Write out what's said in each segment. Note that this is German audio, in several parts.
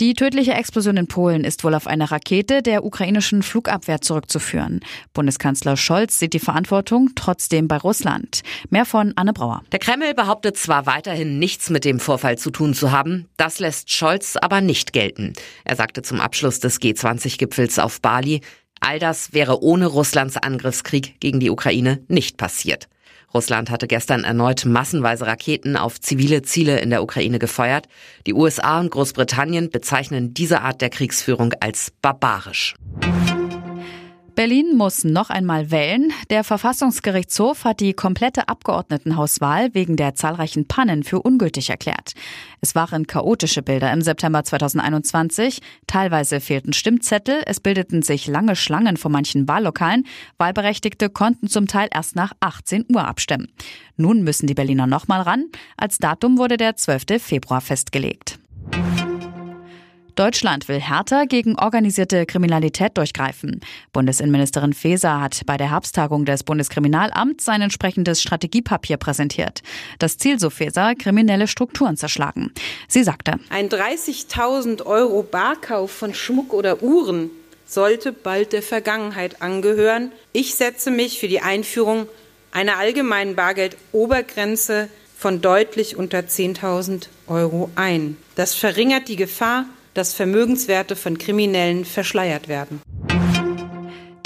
Die tödliche Explosion in Polen ist wohl auf eine Rakete der ukrainischen Flugabwehr zurückzuführen. Bundeskanzler Scholz sieht die Verantwortung trotzdem bei Russland. Mehr von Anne Brauer. Der Kreml behauptet zwar weiterhin nichts mit dem Vorfall zu tun zu haben, das lässt Scholz aber nicht gelten. Er sagte zum Abschluss des G20-Gipfels auf Bali, all das wäre ohne Russlands Angriffskrieg gegen die Ukraine nicht passiert. Russland hatte gestern erneut massenweise Raketen auf zivile Ziele in der Ukraine gefeuert. Die USA und Großbritannien bezeichnen diese Art der Kriegsführung als barbarisch. Berlin muss noch einmal wählen. Der Verfassungsgerichtshof hat die komplette Abgeordnetenhauswahl wegen der zahlreichen Pannen für ungültig erklärt. Es waren chaotische Bilder im September 2021. Teilweise fehlten Stimmzettel, es bildeten sich lange Schlangen vor manchen Wahllokalen. Wahlberechtigte konnten zum Teil erst nach 18 Uhr abstimmen. Nun müssen die Berliner nochmal ran. Als Datum wurde der 12. Februar festgelegt. Deutschland will härter gegen organisierte Kriminalität durchgreifen. Bundesinnenministerin Faeser hat bei der Herbsttagung des Bundeskriminalamts sein entsprechendes Strategiepapier präsentiert. Das Ziel, so Faeser, kriminelle Strukturen zerschlagen. Sie sagte, ein 30.000 Euro Barkauf von Schmuck oder Uhren sollte bald der Vergangenheit angehören. Ich setze mich für die Einführung einer allgemeinen Bargeldobergrenze von deutlich unter 10.000 Euro ein. Das verringert die Gefahr, dass Vermögenswerte von Kriminellen verschleiert werden.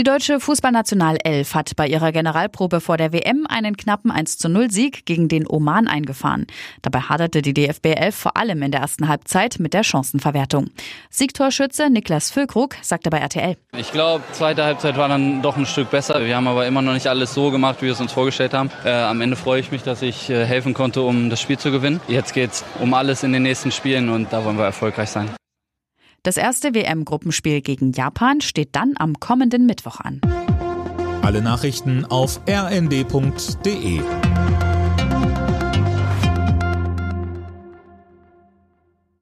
Die deutsche Fußballnationalelf hat bei ihrer Generalprobe vor der WM einen knappen 1 zu 0 Sieg gegen den Oman eingefahren. Dabei haderte die DFB 11 vor allem in der ersten Halbzeit mit der Chancenverwertung. Siegtorschütze Niklas Füllkrug sagte bei RTL. Ich glaube, zweite Halbzeit war dann doch ein Stück besser. Wir haben aber immer noch nicht alles so gemacht, wie wir es uns vorgestellt haben. Äh, am Ende freue ich mich, dass ich äh, helfen konnte, um das Spiel zu gewinnen. Jetzt geht es um alles in den nächsten Spielen und da wollen wir erfolgreich sein. Das erste WM-Gruppenspiel gegen Japan steht dann am kommenden Mittwoch an. Alle Nachrichten auf rnd.de